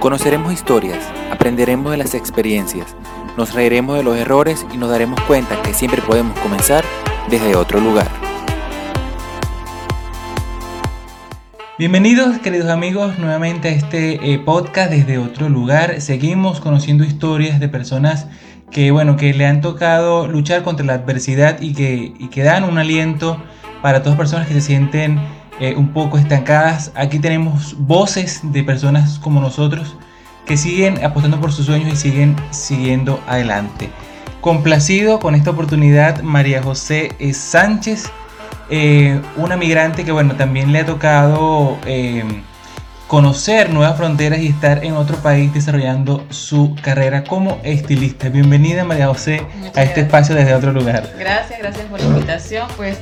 Conoceremos historias, aprenderemos de las experiencias, nos reiremos de los errores y nos daremos cuenta que siempre podemos comenzar desde otro lugar. Bienvenidos queridos amigos nuevamente a este eh, podcast desde otro lugar. Seguimos conociendo historias de personas que bueno que le han tocado luchar contra la adversidad y que, y que dan un aliento para todas las personas que se sienten eh, un poco estancadas. Aquí tenemos voces de personas como nosotros que siguen apostando por sus sueños y siguen siguiendo adelante. Complacido con esta oportunidad, María José Sánchez, eh, una migrante que bueno, también le ha tocado eh, conocer nuevas fronteras y estar en otro país desarrollando su carrera como estilista. Bienvenida María José a este espacio desde otro lugar. Gracias, gracias por la invitación. Pues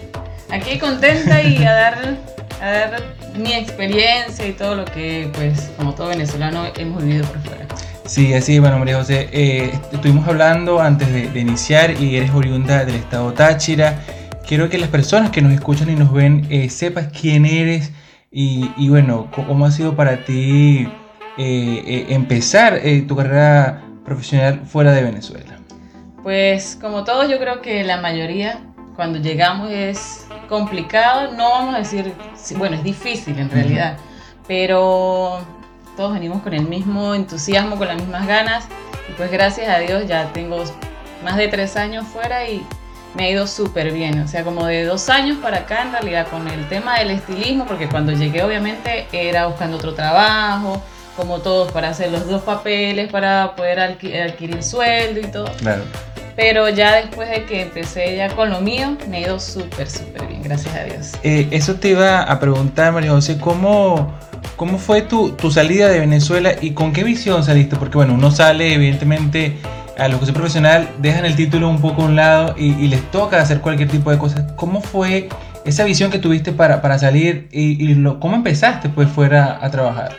aquí contenta y a dar a dar mi experiencia y todo lo que, pues, como todo venezolano, hemos vivido por fuera. Sí, así, bueno, María José, eh, estuvimos hablando antes de, iniciar y eres oriunda del estado Táchira. Quiero que las personas que nos escuchan y nos ven eh, sepas quién eres y, y, bueno, cómo ha sido para ti eh, empezar tu carrera profesional fuera de Venezuela. Pues como todos, yo creo que la mayoría cuando llegamos es complicado, no vamos a decir, bueno, es difícil en realidad, pero todos venimos con el mismo entusiasmo, con las mismas ganas, y pues gracias a Dios ya tengo más de tres años fuera y me ha ido súper bien, o sea, como de dos años para acá en realidad con el tema del estilismo, porque cuando llegué obviamente era buscando otro trabajo, como todos, para hacer los dos papeles, para poder adquirir sueldo y todo. Claro. Pero ya después de que empecé ya con lo mío, me ha ido súper, súper bien, gracias a Dios. Eh, eso te iba a preguntar, María José, ¿cómo, cómo fue tu, tu, salida de Venezuela y con qué visión saliste? Porque bueno, uno sale evidentemente a que son profesional, dejan el título un poco a un lado y, les toca hacer cualquier tipo de cosas. ¿Cómo fue esa visión que tuviste para, para salir y, y lo, cómo empezaste pues fuera a trabajar?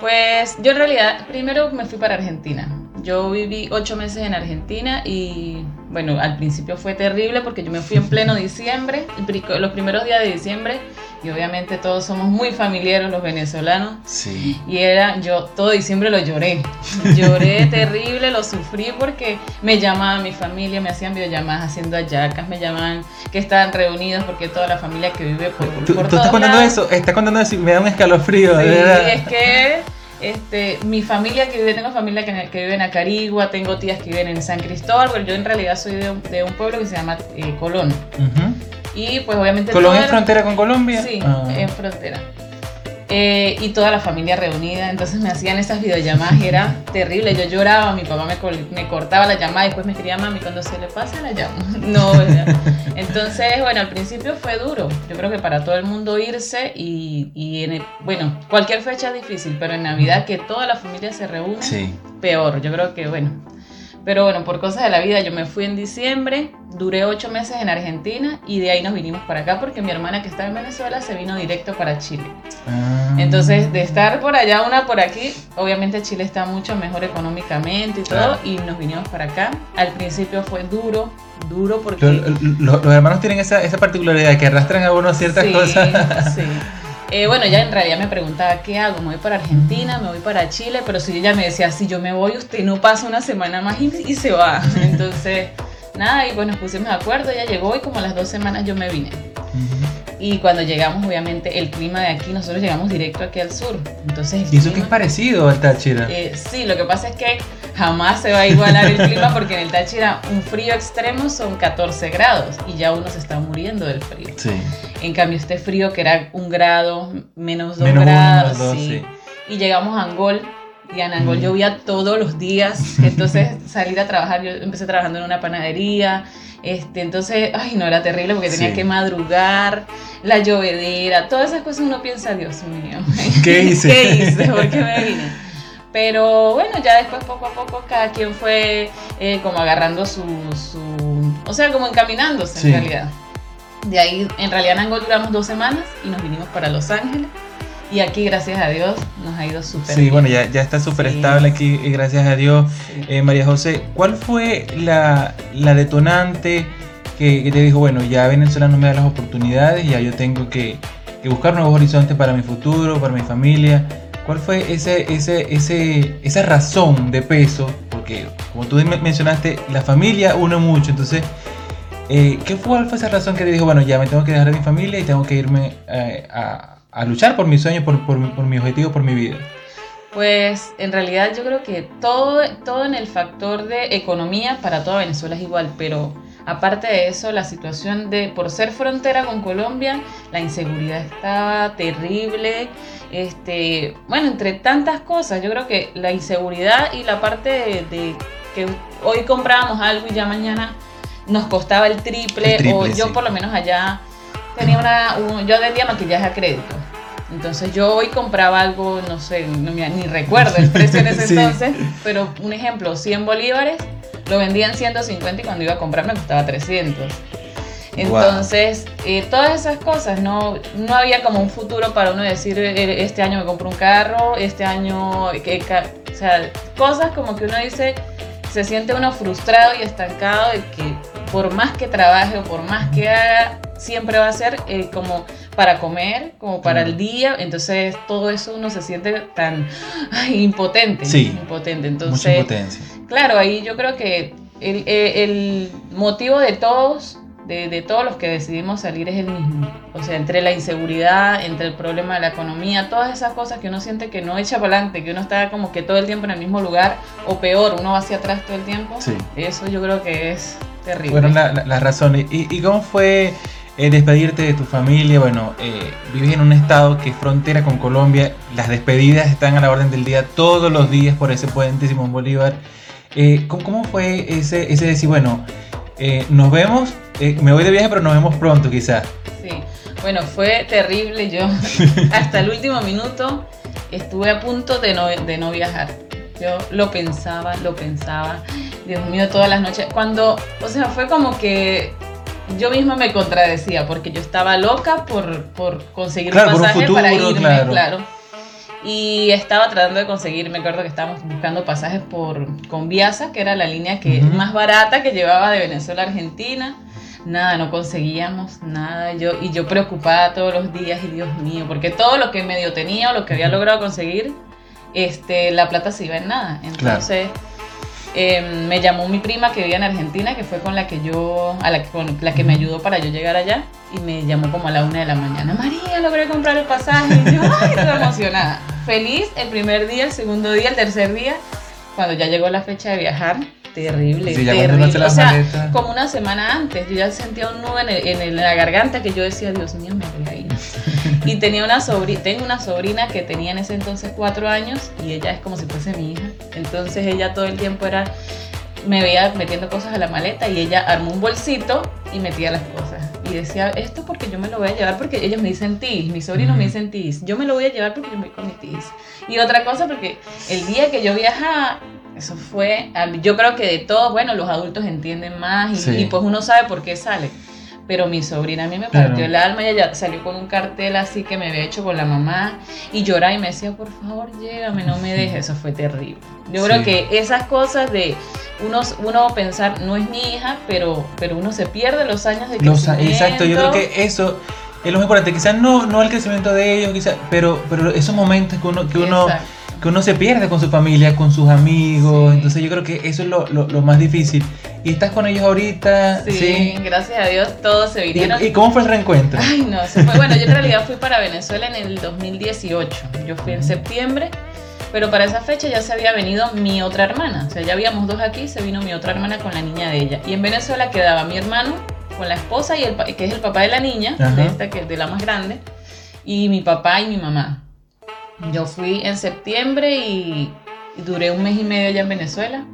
Pues yo en realidad primero me fui para Argentina. Yo viví ocho meses en Argentina y bueno, al principio fue terrible porque yo me fui en pleno diciembre, los primeros días de diciembre y obviamente todos somos muy familiares los venezolanos. Sí. Y era, yo todo diciembre lo lloré. Lloré terrible, lo sufrí porque me llamaban mi familia, me hacían videollamadas haciendo ayacas, me llamaban que estaban reunidos porque toda la familia que vive por, ¿Tú, por ¿tú estás contando eso, estás contando eso y me da un escalofrío. Sí, es que este, mi familia que vive, tengo familia que, que, vive en Acarigua, tengo tías que viven en San Cristóbal, pero yo en realidad soy de un, de un pueblo que se llama eh, Colón. Y pues obviamente... ¿Colón es frontera con Colombia? Sí, ah. es frontera. Eh, y toda la familia reunida, entonces me hacían esas videollamadas y era terrible, yo lloraba, mi papá me, me cortaba la llamada y después me escribía, mami, cuando se le pasa la llamo. No, entonces, bueno, al principio fue duro, yo creo que para todo el mundo irse y, y en bueno, cualquier fecha es difícil, pero en Navidad que toda la familia se reúne, peor, yo creo que, bueno, pero bueno, por cosas de la vida, yo me fui en diciembre, duré ocho meses en Argentina y de ahí nos vinimos para acá porque mi hermana que estaba en Venezuela se vino directo para Chile. Ah. Entonces, de estar por allá, una por aquí, obviamente Chile está mucho mejor económicamente y todo, y nos vinimos para acá. Al principio fue duro, duro porque... Los, hermanos tienen esa, esa particularidad que arrastran a uno ciertas cosas. Sí. Eh, bueno, ella en realidad me preguntaba, ¿qué hago? ¿Me voy para Argentina? ¿Me voy para Chile? Pero si ella me decía, si yo me voy, usted no pasa una semana más y, se va. Entonces, nada, y pues nos pusimos de acuerdo, ella llegó y como a las dos semanas yo me vine. Y cuando llegamos, obviamente, el clima de aquí, nosotros llegamos directo aquí al sur. Entonces, ¿Y eso que es parecido al Táchira? Eh, sí, lo que pasa es que jamás se va a igualar el clima porque en el Táchira un frío extremo son 14 grados y ya uno se está muriendo del frío. Sí. En cambio, este frío que era un grado, menos dos grados, sí. Y llegamos a Angol y en Angol llovía todos los días. Entonces, salir a trabajar, yo empecé trabajando en una panadería este, entonces, ay, no, era terrible porque tenía que madrugar, la llovedera, todas esas cosas uno piensa, Dios mío, ¿qué hice? ¿Qué hice? ¿Por qué me vine? Pero bueno, ya después poco a poco cada quien fue eh, como agarrando su, su, o sea, como encaminándose en realidad. De ahí, en realidad en Angol duramos dos semanas y nos vinimos para Los Ángeles. Y aquí, gracias a Dios, nos ha ido súper Sí, bueno, ya, ya está súper Sí. estable aquí, gracias a Dios. Sí. Eh, María José, ¿cuál fue la, la detonante que, que te dijo, bueno, ya Venezuela no me da las oportunidades, ya yo tengo que, que buscar nuevos horizontes para mi futuro, para mi familia? ¿Cuál fue ese, ese, ese, esa razón de peso? Porque, como tú men- mencionaste, la familia une mucho, entonces, eh, ¿qué fue, cuál fue esa razón que te dijo, bueno, ya me tengo que dejar de mi familia y tengo que irme eh, a, a luchar por mi sueño, por, por, mi- por mi objetivo, por mi vida? Pues en realidad yo creo que todo, todo en el factor de economía para toda Venezuela es igual, pero aparte de eso, la situación de, por ser frontera con Colombia, la inseguridad estaba terrible, este, bueno, entre tantas cosas, yo creo que la inseguridad y la parte de, de que hoy comprábamos algo y ya mañana nos costaba el triple, El triple, o yo sí. por lo menos allá tenía una, un- yo vendía maquillaje a crédito. Entonces yo hoy compraba algo, no sé, no me- ni recuerdo el precio en ese Sí. entonces, pero un ejemplo, 100 bolívares, lo vendía en 150 y cuando iba a comprar me costaba 300. Entonces, eh, todas esas cosas, no, no había como un futuro para uno decir, eh, este año me compro un carro, este año, que, o sea, cosas como que uno dice, se siente uno frustrado y estancado de que por más que trabaje o por más que haga, siempre va a ser eh, como para comer, como para el día, entonces todo eso uno se siente tan ay, impotente, Sí. impotente, Mucha entonces impotencia. Claro, ahí yo creo que el, eh, el motivo de todos, de, de todos los que decidimos salir es el mismo. O sea, entre la inseguridad, entre el problema de la economía, todas esas cosas que uno siente que no echa para adelante, que uno está como que todo el tiempo en el mismo lugar, o peor, uno va hacia atrás todo el tiempo. Sí. Eso yo creo que es terrible. Fueron la- la- las razones. ¿Y, y cómo fue eh, despedirte de tu familia? Bueno, eh, vives en un estado que es frontera con Colombia. Las despedidas están a la orden del día todos los días por ese puente Simón Bolívar. Eh, ¿cómo, cómo fue ese, ese decir, bueno, eh, nos vemos, eh, me voy de viaje, pero nos vemos pronto quizás? Sí, bueno, fue terrible. Yo hasta el último minuto estuve a punto de no, de no viajar. Yo lo pensaba, lo pensaba. Dios mío, todas las noches. Cuando, o sea, fue como que yo misma me contradecía porque yo estaba loca por, por conseguir Claro, por un pasaje para futuro, irme, claro. claro. Y estaba tratando de conseguir, me acuerdo que estábamos buscando pasajes por con Viasa, que era la línea que más barata que llevaba de Venezuela a Argentina. Nada, no conseguíamos nada. Yo, y yo preocupada todos los días, y Dios mío, porque todo lo que medio tenía o lo que había logrado conseguir, este, la plata se iba en nada. Entonces, eh, me llamó mi prima que vivía en Argentina, que fue con la que yo, a la, que- con la que me ayudó para yo llegar allá, y me llamó como a la una de la mañana. María, logré comprar el pasaje. Y yo, ay, toda emocionada. Feliz el primer día, el segundo día, el tercer día. Cuando ya llegó la fecha de viajar, terrible, Sí, terrible. O sea, maletas. como una semana antes, yo ya sentía un nudo en, el- en el- en la garganta que yo decía, Dios mío, me voy a. Y tenía una sobrina, tengo una sobrina que tenía en ese entonces cuatro años y ella es como si fuese mi hija. Entonces ella todo el tiempo era, me veía metiendo cosas a la maleta y ella armó un bolsito y metía las cosas. Y decía, esto porque yo me lo voy a llevar porque ellos me dicen tis, mis sobrinos me dicen tis, yo me lo voy a llevar porque yo me voy con mi tis. Y otra cosa porque el día que yo viajaba, eso fue, yo creo que de todos, bueno, los adultos entienden más y, Sí. y pues uno sabe por qué sale. Pero mi sobrina a mí me Claro. partió el alma y ella salió con un cartel así que me había hecho con la mamá y lloraba y me decía, por favor, llégame, no me dejes. Eso fue terrible. Yo Sí. creo que esas cosas de uno, uno pensar, no es mi hija, pero, pero uno se pierde los años de Los- crecimiento. exacto, yo creo que eso es lo más importante. Quizás no, no el crecimiento de ellos, quizás, pero, pero esos momentos que uno, que uno, Exacto. Que uno se pierde con su familia, con sus amigos. Sí. Entonces yo creo que eso es lo, lo- lo más difícil. Y estás con ellos ahorita, Sí, ¿sí? gracias a Dios todos se vinieron. ¿Y, y cómo fue el reencuentro? Ay, no, se fue. Bueno, yo en realidad fui para Venezuela en el 2018. Yo fui en septiembre, pero para esa fecha ya se había venido mi otra hermana. O sea, ya habíamos dos aquí, se vino mi otra hermana con la niña de ella. Y en Venezuela quedaba mi hermano con la esposa, y el, que es el papá de la niña, Ajá. de esta que de la más grande, y mi papá y mi mamá. Yo fui en septiembre y, duré un mes y medio allá en Venezuela.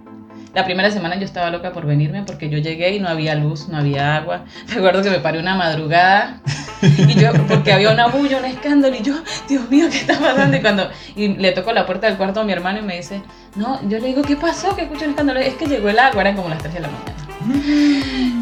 La primera semana yo estaba loca por venirme porque yo llegué y no había luz, no había agua. Recuerdo que me paré una madrugada y yo, porque había una bulla, un escándalo y yo, Dios mío, ¿qué está pasando? Y cuando y le toco la puerta del cuarto a mi hermano y me dice, no, yo le digo, ¿qué pasó? Que escucho un escándalo. Es que llegó el agua, eran como las 3 de la mañana.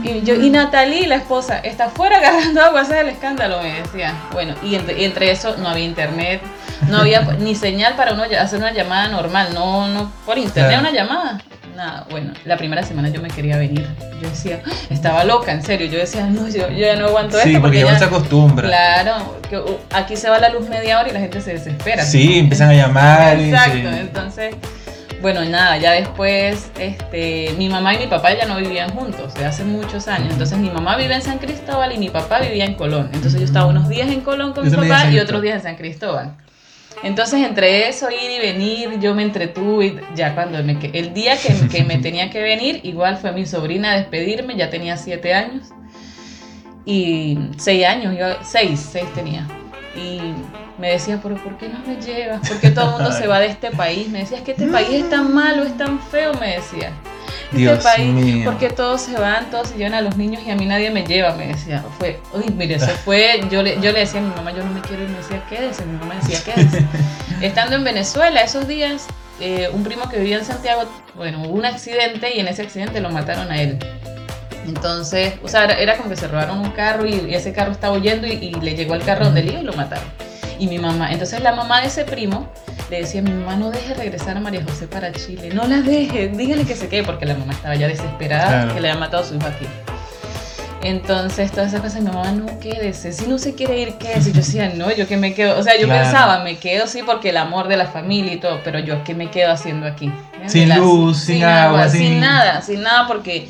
Y yo, y Natalie, la esposa, está afuera agarrando agua, ese es el escándalo, me decía. Bueno, y entre eso no había internet. No había ni señal para uno hacer una llamada normal, no, no por internet una llamada. Nada, bueno, la primera semana yo me quería venir. Yo decía, ¡Ah! estaba loca, en serio. Yo decía, no, yo, ya no aguanto sí, esto. Porque, ya no se acostumbra. Claro, que, uh, aquí se va la luz media hora y la gente se desespera. Sí, empiezan a llamar. Exacto, entonces bueno, nada, ya después este, mi mamá y mi papá ya no vivían juntos, de hace muchos años. Entonces mi mamá vive en San Cristóbal y mi papá vivía en Colón. Entonces yo estaba unos días en Colón con mi papá y otros días en San Cristóbal. Entonces entre eso, ir y venir, yo me entretuve. Ya cuando me, el día que, que me tenía que venir, igual fue mi sobrina a despedirme, ya tenía siete años. Y seis años, yo, seis, seis tenía. Y me decía, pero ¿por qué no me llevas? ¿Por qué todo el mundo se va de este país? Me decía, es que este país es tan malo, es tan feo, me decía. Este Dios país, mío. ¿por qué todos se van, todos se llevan a los niños y a mí nadie me lleva? Me decía, fue, uy, mire, se fue, yo le, yo le decía a mi mamá, yo no me quiero ir, me decía, quédese, mi mamá me decía, quédese. Estando en Venezuela, esos días, eh, un primo que vivía en Santiago, bueno, hubo un accidente y en ese accidente lo mataron a él. Entonces, o sea, era, como que se robaron un carro y, ese carro estaba huyendo y, y, le llegó al carro donde él iba y lo mataron y mi mamá. Entonces la mamá de ese primo le decía, mi mamá no deje regresar a María José para Chile, no la deje, dígale que se quede, porque la mamá estaba ya desesperada que le había matado a su hijo aquí. Entonces, todas esas cosas, mi mamá, no quédese, si no se quiere ir, quédese. Yo decía, no, yo que me quedo, o sea, yo pensaba, me quedo sí porque el amor de la familia y todo, pero yo qué me quedo haciendo aquí. Sin luz, sin, agua, sin... sin nada, sin nada, porque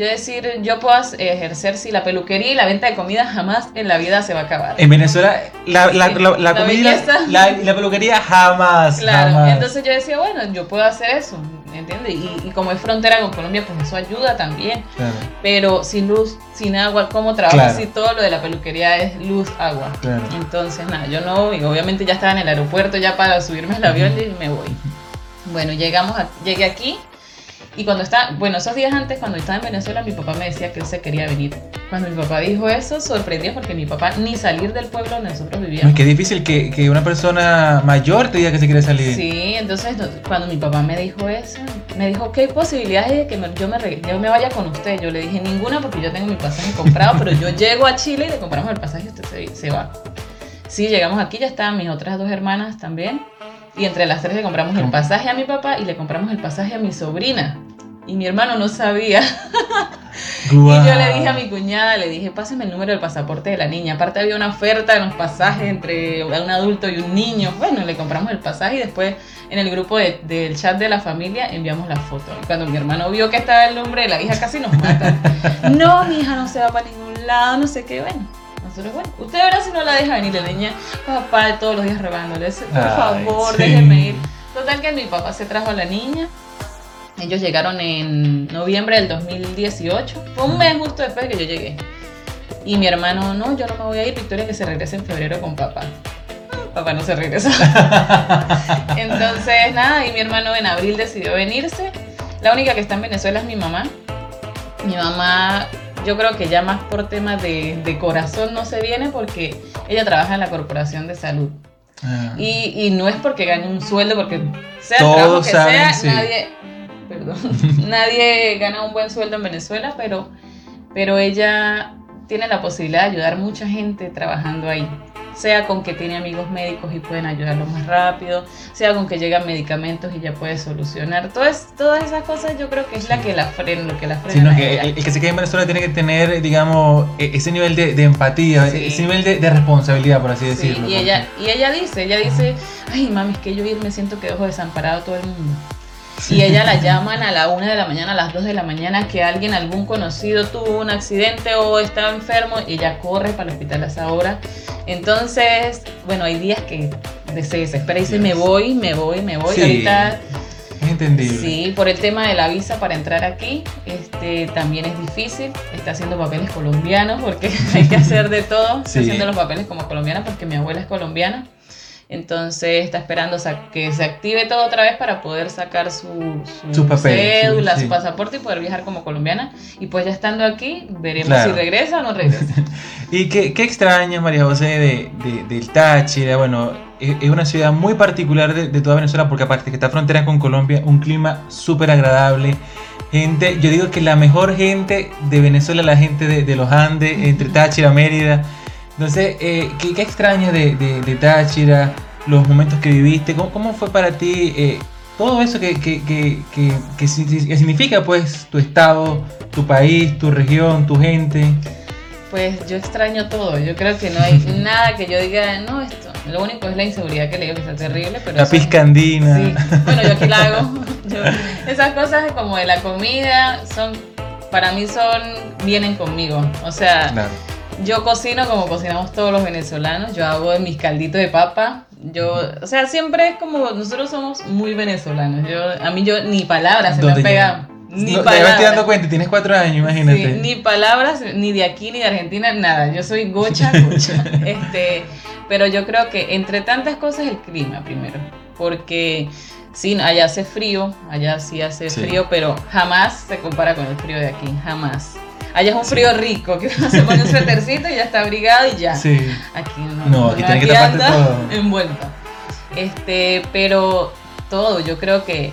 yo decir, yo puedo ejercer si la peluquería y la venta de comida jamás en la vida se va a acabar. En Venezuela, la, la, la, comida la, la, peluquería jamás. Claro, entonces yo decía, bueno, yo puedo hacer eso, ¿entiendes? Y, y, como es frontera con Colombia, pues eso ayuda también. Claro. Pero sin luz, sin agua, ¿cómo trabajo? Si todo lo de la peluquería es luz, agua. Claro. Entonces, nada, yo no, y obviamente ya estaba en el aeropuerto ya para subirme al avión y me voy. Bueno, llegamos a, llegué aquí y cuando está, bueno, esos días antes, cuando estaba en Venezuela, mi papá me decía que él se quería venir. Cuando mi papá dijo eso, sorprendió porque mi papá ni salir del pueblo donde nosotros vivíamos. Es que difícil que, que, una persona mayor te diga que se quiere salir. Sí, entonces cuando mi papá me dijo eso, me dijo, ¿qué hay posibilidades de que me, yo, me, yo me vaya con usted? Yo le dije, ninguna porque yo tengo mi pasaje comprado, pero yo llego a Chile y le compramos el pasaje y usted se, se va. Sí, llegamos aquí, ya estaban mis otras dos hermanas también. Y entre las tres le compramos el pasaje a mi papá y le compramos el pasaje a mi sobrina. Y mi hermano no sabía. Wow. Y yo le dije a mi cuñada, le dije, pásame el número del pasaporte de la niña. Aparte había una oferta en los pasajes entre un adulto y un niño. Bueno, le compramos el pasaje y después en el grupo de, del chat de la familia enviamos la foto. Y cuando mi hermano vio que estaba el nombre de la hija, casi nos mata. no, mi hija no se va para ningún lado, no sé qué. Bueno, nosotros, bueno, usted verá si no la deja venir. La niña, papá, todos los días robándole. Por Ay, favor, sí. déjeme ir. Total que mi papá se trajo a la niña. Ellos llegaron en noviembre del 2018. Fue un mes justo después de que yo llegué. Y mi hermano, no, yo no me voy a ir. Victoria que se regrese en febrero con papá. Papá no se regresó. Entonces, nada, y mi hermano en abril decidió venirse. La única que está en Venezuela es mi mamá. Mi mamá, yo creo que ya más por temas de, de corazón no se viene porque ella trabaja en la Corporación de Salud. Ah. Y, y, no es porque gane un sueldo, porque sea Todos el trabajo que saben, sea, sí. nadie, perdón, nadie gana un buen sueldo en Venezuela, pero, pero ella tiene la posibilidad de ayudar mucha gente trabajando ahí. Sea con que tiene amigos médicos y pueden ayudarlo más rápido, sea con que llegan medicamentos y ya puede solucionar. Todas, todas esas cosas yo creo que es la que la frena, lo que la frena. Sino que el, el que se quede en Venezuela tiene que tener, digamos, e- ese nivel de, de empatía, Sí. ese nivel de, de responsabilidad, por así Sí, decirlo. y ella, y ella dice, ella dice, ay mami, es que yo ir me siento que dejo desamparado a todo el mundo. Y ella la llaman a la una de la mañana, a las 2 de la mañana, que alguien, algún conocido tuvo un accidente o está enfermo, y ella corre para el hospital a esa hora. Entonces, bueno, hay días que se desespera y dice, Dios. me voy, me voy, me voy. Sí. Ahorita entendible. Sí, por el tema de la visa para entrar aquí, este, también es difícil. Está haciendo papeles colombianos porque hay que hacer de todo. Está Sí. haciendo los papeles como colombiana porque mi abuela es colombiana. Entonces está esperando que se active todo otra vez para poder sacar su, su papeles, cédula, sí, su pasaporte y poder viajar como colombiana. Y pues ya estando aquí, veremos Claro. si regresa o no regresa. ¿Y qué, qué extrañas, María José, de, de- del Táchira? Bueno, es, es una ciudad muy particular de, de toda Venezuela porque aparte que está frontera con Colombia, un clima súper agradable. Gente, yo digo que la mejor gente de Venezuela la gente de, de los Andes, entre Táchira, Mérida. Entonces, eh, ¿qué, qué extrañas de, de, de Táchira? los momentos que viviste. ¿Cómo, cómo fue para ti eh, todo eso que, que, que, que, que significa pues tu estado, tu país, tu región, tu gente? Pues yo extraño todo. Yo creo que no hay nada que yo diga, no, esto. Lo único es la inseguridad que le digo que está terrible. Pero la piscandina. Sí. Bueno, yo aquí la hago. esas cosas como de la comida son, para mí son, vienen conmigo. O sea, yo cocino como cocinamos todos los venezolanos. Yo hago mis calditos de papa. Yo, o sea, siempre es como, nosotros somos muy venezolanos. Yo, a mí yo ni palabras se me pegan ni no, palabras. Te dando cuenta, tienes cuatro años, imagínate. ni palabras, ni de aquí, ni de Argentina, nada. Yo soy gocha, gocha. este, pero yo creo que entre tantas cosas el clima primero. Porque sí, allá hace frío, allá sí hace frío, pero jamás se compara con el frío de aquí, jamás. Allá es un frío rico, que uno se pone un suétercito y ya está abrigado y ya. Sí. Aquí no. No, aquí tiene que taparte todo. Envuelta. Este, pero todo, yo creo que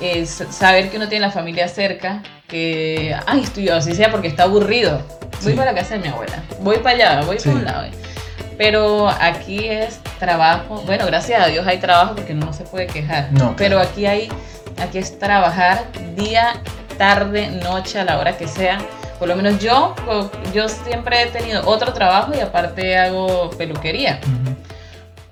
es saber que uno tiene la familia cerca, que, ay, estoy así sea porque está aburrido. Voy para la casa de mi abuela, voy para allá, voy para un lado. Pero aquí es trabajo, bueno, gracias a Dios hay trabajo porque no se puede quejar. Pero aquí hay, aquí es trabajar día, tarde, noche, a la hora que sea. Por lo menos yo, yo siempre he tenido otro trabajo y aparte hago peluquería.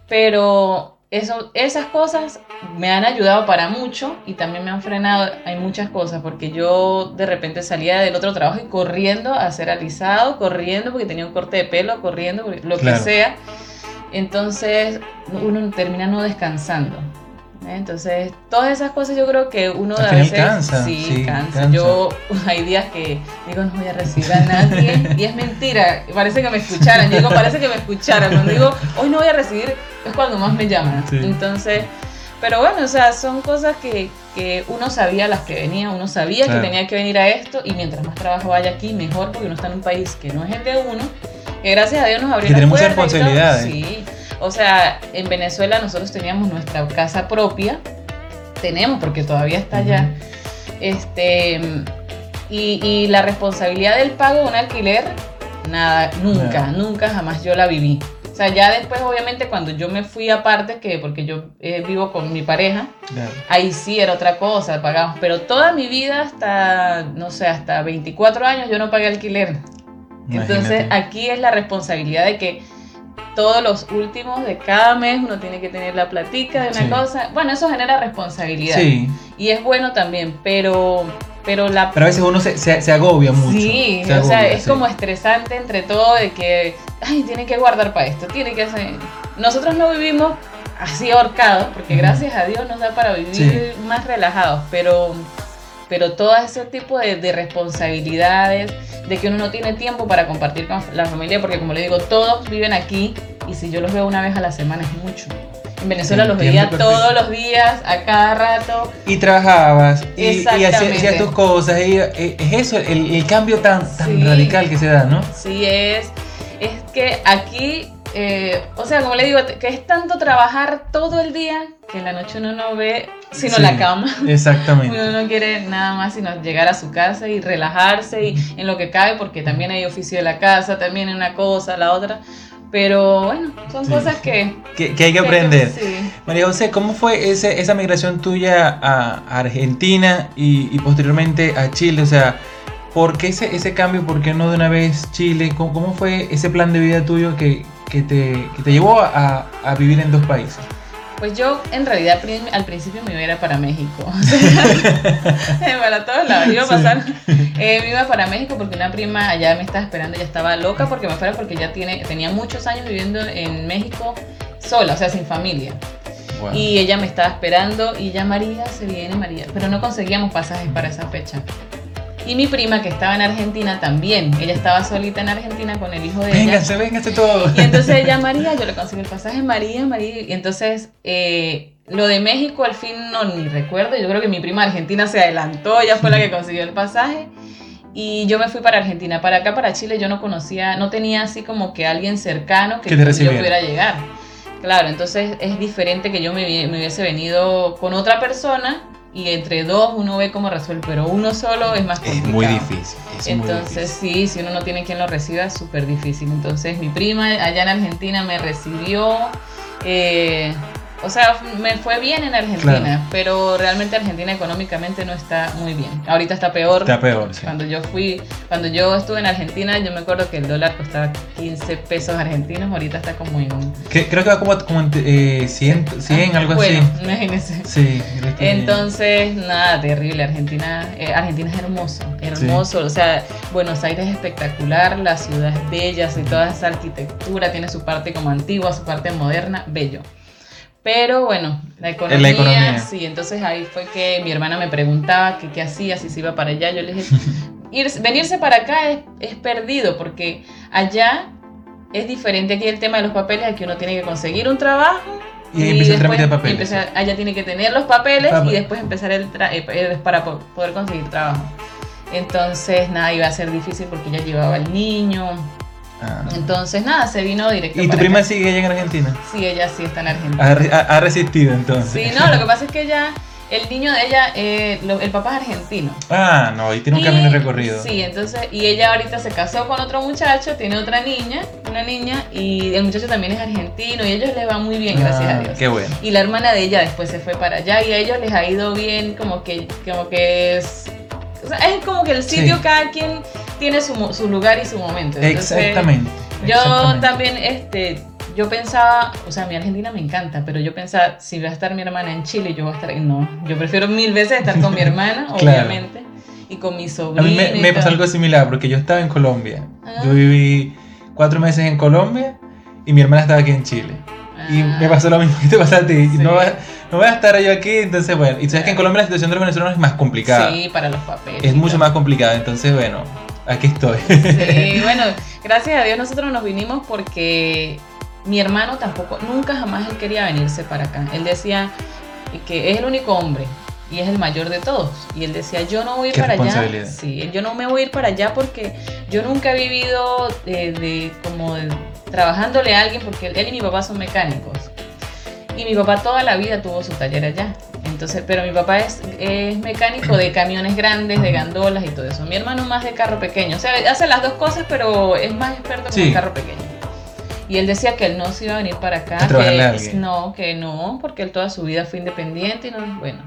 Pero eso, esas cosas me han ayudado para mucho y también me han frenado. Hay muchas cosas porque yo de repente salía del otro trabajo y corriendo a hacer alisado, corriendo porque tenía un corte de pelo, corriendo, lo que sea. Entonces uno termina no descansando. Entonces, todas esas cosas yo creo que uno a veces cansa, sí, cansa. Yo hay días que digo no voy a recibir a nadie y es mentira, parece que me escucharan. Yo digo, parece que me escucharan. Cuando digo hoy no voy a recibir es cuando más me llaman. Entonces, pero bueno, o sea, son cosas que, que uno sabía las que venía, uno sabía que tenía que venir a esto y mientras más trabajo vaya aquí, mejor porque uno está en un país que no es el de uno, que gracias a Dios nos abrió que tenemos responsabilidades. Sí, o sea, en Venezuela nosotros teníamos nuestra casa propia, tenemos porque todavía está allá, este, y, y, la responsabilidad del pago de un alquiler, nada, nunca, nunca jamás yo la viví. O sea, ya después, obviamente, cuando yo me fui aparte, que porque yo eh, vivo con mi pareja, ahí sí era otra cosa, pagamos. Pero toda mi vida, hasta, no sé, hasta 24 años, yo no pagué alquiler. Entonces, aquí es la responsabilidad de que todos los últimos de cada mes uno tiene que tener la platica de una cosa. Bueno, eso genera responsabilidad. Sí. Y es bueno también, pero pero la... Pero a veces uno se, se, agobia mucho. Sí, o sea, es como estresante entre todo de que, ay, tiene que guardar para esto, tiene que hacer... Nosotros no vivimos así ahorcados, porque gracias a Dios nos da para vivir más relajados, pero, pero todo ese tipo de, de, responsabilidades, de que uno no tiene tiempo para compartir con la familia, porque como le digo, todos viven aquí y si yo los veo una vez a la semana es mucho. En Venezuela los veía todos los días, a cada rato. Y trabajabas, y, hacías, tus cosas. Y, eh, es eso, el, cambio tan, tan radical que se da, ¿no? Sí, es, es que aquí, eh, o sea, como le digo, que es tanto trabajar todo el día que en la noche uno no ve sino la cama. Exactamente. Uno no quiere nada más sino llegar a su casa y relajarse y en lo que cabe, porque también hay oficio de la casa, también una cosa, la otra. Pero bueno, son cosas que, que, hay que aprender. María José, ¿cómo fue ese, esa migración tuya a Argentina y, posteriormente a Chile? O sea, ¿por qué ese, ese cambio? ¿Por qué no de una vez Chile? ¿Cómo, cómo fue ese plan de vida tuyo que, que, te, que te, llevó a, a vivir en dos países? Pues yo en realidad al principio me iba para México. para todos lados. Iba a pasar, eh, me iba para México porque una prima allá me estaba esperando, ya estaba loca porque me fuera porque ya tiene, tenía muchos años viviendo en México sola, o sea, sin familia. Y ella me estaba esperando y ya María se viene María, pero no conseguíamos pasajes para esa fecha. Y mi prima que estaba en Argentina también, ella estaba solita en Argentina con el hijo de ella. Véngase, véngase todo. Y entonces ella, María, yo le conseguí el pasaje, María, María. Y entonces eh, lo de México al fin no ni recuerdo, yo creo que mi prima argentina se adelantó, ella fue la que consiguió el pasaje. Y yo me fui para Argentina, para acá, para Chile, yo no conocía, no tenía así como que alguien cercano que, yo pudiera llegar. Claro, entonces es diferente que yo me, me hubiese venido con otra persona y entre dos uno ve cómo resuelve, pero uno solo es más complicado. Es muy difícil. Es Entonces sí, si uno no tiene quien lo reciba es súper difícil. Entonces mi prima allá en Argentina me recibió. Eh, o sea, me fue bien en Argentina, pero realmente Argentina económicamente no está muy bien. Ahorita está peor. Está peor, sí. Cuando yo fui, cuando yo estuve en Argentina, yo me acuerdo que el dólar costaba 15 pesos argentinos, ahorita está como en... creo que va como, como en eh, 100, 100 algo bueno, así. imagínense. Sí. Entonces, nada, terrible. Argentina, eh, Argentina es hermoso, hermoso. O sea, Buenos Aires es espectacular, la ciudad es bella, y toda esa arquitectura, tiene su parte como antigua, su parte moderna, bello. Pero bueno, la economía, sí, entonces ahí fue que mi hermana me preguntaba qué hacía, si se iba para allá. Yo le dije, Ir, venirse para acá es, es, perdido porque allá es diferente aquí el tema de los papeles, aquí uno tiene que conseguir un trabajo. Y, y después, de papeles. Empezar, allá tiene que tener los papeles y después empezar el eh, para poder conseguir trabajo. Entonces, nada, iba a ser difícil porque ya llevaba el niño, Ah. Entonces, nada, se vino directo. ¿Y tu prima sigue ella en Argentina? Sí, ella sí está en Argentina. Ha, resistido entonces. Sí, no, lo que pasa es que ella, el niño de ella, eh, el papá es argentino. Ah, no, y tiene un camino recorrido. Sí, entonces, y ella ahorita se casó con otro muchacho, tiene otra niña, una niña, y el muchacho también es argentino, y a ellos les va muy bien, gracias a ah, Dios. Qué bueno. Y la hermana de ella después se fue para allá, y a ellos les ha ido bien, como que, como que es. O sea, es como que el sitio cada quien tiene su, su lugar y su momento. Exactamente. Yo también, este, yo pensaba, o sea, mi Argentina me encanta, pero yo pensaba, si va a estar mi hermana en Chile, yo voy a estar, no, yo prefiero mil veces estar con mi hermana, obviamente, y con mi sobrina. A mí me, me pasó algo similar, porque yo estaba en Colombia, yo ah. viví cuatro meses en Colombia y mi hermana estaba aquí en Chile. Y me ah. pasó lo mismo que te pasa a ti. No, no voy a estar yo aquí, entonces bueno. Y sabes que en Colombia la situación de los venezolanos es más complicada. Sí, para los papeles. Es mucho más complicada, entonces bueno, aquí estoy. Sí, bueno, gracias a Dios nosotros nos vinimos porque mi hermano tampoco, nunca jamás él quería venirse para acá. Él decía que es el único hombre y es el mayor de todos. Y él decía, yo no voy a ir para allá. Sí, yo no me voy a ir para allá porque yo nunca he vivido de, como trabajándole a alguien porque él y mi papá son mecánicos. Y mi papá toda la vida tuvo su taller allá. Entonces, pero mi papá es, es mecánico de camiones grandes, de gandolas y todo eso. Mi hermano más de carro pequeño. O sea, hace las dos cosas, pero es más experto con el carro pequeño. Y él decía que él no se iba a venir para acá. que no, que no, porque él toda su vida fue independiente y no, bueno.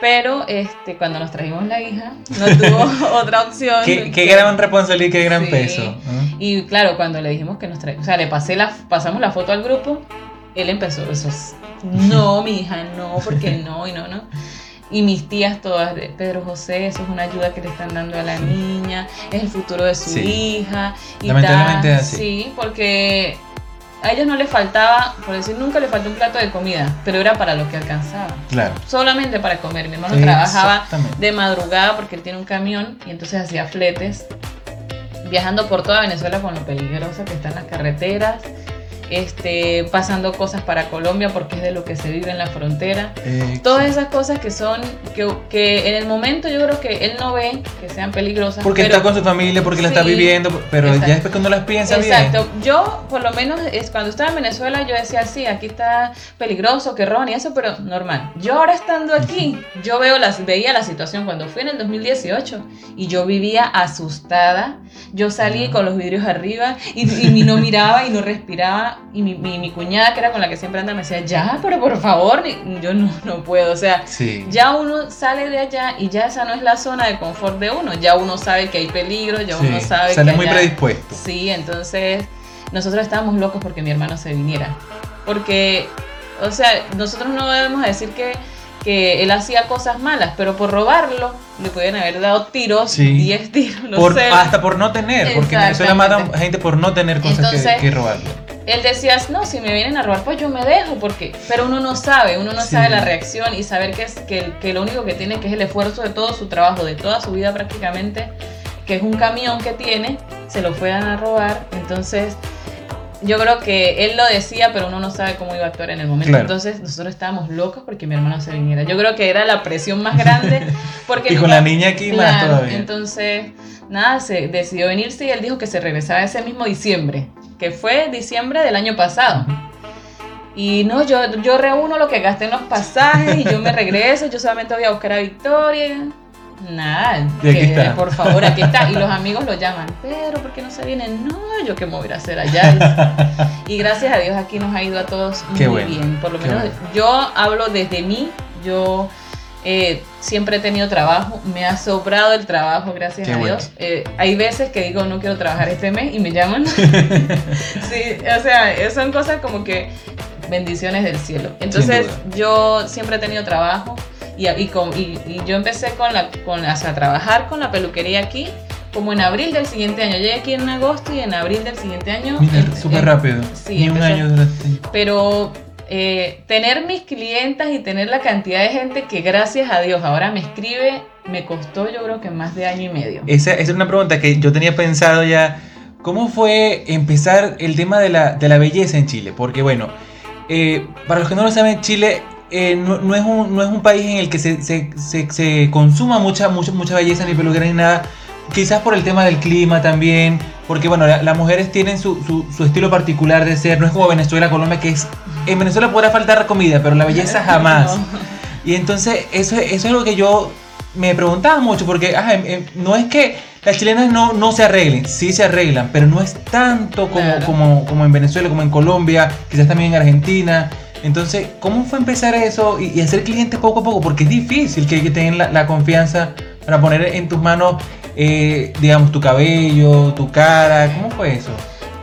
Pero este, cuando nos trajimos la hija, no tuvo otra opción. Qué, qué gran responsabilidad y qué gran peso. Y claro, cuando le dijimos que nos traíamos, o sea, le pasé la, pasamos la foto al grupo, él empezó, eso no, mi hija, no, porque no, y no, no. Y mis tías todas, de Pedro José, eso es una ayuda que le están dando a la niña, es el futuro de su hija. Y Lamentablemente así. Sí, porque a ellos no les faltaba, por decir, nunca le faltó un plato de comida, pero era para lo que alcanzaba. Claro. Solamente para comer. Mi hermano trabajaba de madrugada porque él tiene un camión y entonces hacía fletes, viajando por toda Venezuela con lo peligroso que están las carreteras este, pasando cosas para Colombia porque es de lo que se vive en la frontera. Todas esas cosas que son, que, que, en el momento yo creo que él no ve que sean peligrosas. Porque está con su familia, porque la está viviendo, pero ya después cuando las piensa Exacto. Yo, por lo menos, es, cuando estaba en Venezuela, yo decía, sí, aquí está peligroso, que roban y eso, pero normal. Yo ahora estando aquí, yo veo las, veía la situación cuando fui en el 2018 y yo vivía asustada. Yo salí con los vidrios arriba y, y no miraba y no respiraba y mi, mi, cuñada, que era con la que siempre anda, me decía, ya, pero por favor, yo no, no puedo. O sea, ya uno sale de allá y ya esa no es la zona de confort de uno. Ya uno sabe que hay peligro, ya uno sabe sale que. muy predispuesto. Sí, entonces nosotros estábamos locos porque mi hermano se viniera. Porque, o sea, nosotros no debemos decir que que él hacía cosas malas, pero por robarlo le pueden haber dado tiros, 10 tiros, no sé. Hasta por no tener, porque en Venezuela matan gente por no tener cosas que, que, robarle. Él decía, no, si me vienen a robar, pues yo me dejo, porque pero uno no sabe, uno no sabe la reacción y saber que, es, que, que lo único que tiene que es el esfuerzo de todo su trabajo, de toda su vida prácticamente, que es un camión que tiene, se lo fueran a robar, entonces yo creo que él lo decía, pero uno no sabe cómo iba a actuar en el momento. Entonces nosotros estábamos locos porque mi hermano se viniera. Yo creo que era la presión más grande. Porque y con la niña aquí más todavía. Entonces, nada, se decidió venirse y él dijo que se regresaba ese mismo diciembre, que fue diciembre del año pasado. Y no, yo, yo reúno lo que gasté en los pasajes y yo me regreso, yo solamente voy a buscar a Victoria. Nada, por favor, aquí está. Y los amigos lo llaman, pero ¿por qué no se vienen? No, yo qué me voy a hacer allá. Y gracias a Dios aquí nos ha ido a todos muy bien. Por lo menos yo hablo desde mí, yo eh, siempre he tenido trabajo, me ha sobrado el trabajo, gracias a Dios. Eh, hay veces que digo, no quiero trabajar este mes y me llaman. sí, o sea, son cosas como que bendiciones del cielo. Entonces, yo siempre he tenido trabajo y, y, yo empecé con la, con, a trabajar con la peluquería aquí como en abril del siguiente año. Llegué aquí en agosto y en abril del siguiente año. súper rápido. Sí, Ni un año Pero eh, tener mis clientas y tener la cantidad de gente que gracias a Dios ahora me escribe, me costó yo creo que más de año y medio. Esa, esa es una pregunta que yo tenía pensado ya. ¿Cómo fue empezar el tema de la, de la belleza en Chile? Porque bueno, eh, para los que no lo saben, Chile eh, no, es un, no es un país en el que se, se, se, consuma mucha, mucha, mucha belleza ni peluquería ni nada. Quizás por el tema del clima también, porque bueno, las mujeres tienen su, su, su, estilo particular de ser, no es como Venezuela, Colombia, que es, en Venezuela podrá faltar comida, pero la belleza jamás. Y entonces eso, eso es lo que yo me preguntaba mucho, porque no es que las chilenas no, no se arreglen, sí se arreglan, pero no es tanto como, como, como en Venezuela, como en Colombia, quizás también en Argentina. Entonces, ¿cómo fue empezar eso y, hacer clientes poco a poco? Porque es difícil que, que tengan la, confianza para poner en tus manos, eh, digamos, tu cabello, tu cara. ¿Cómo fue eso?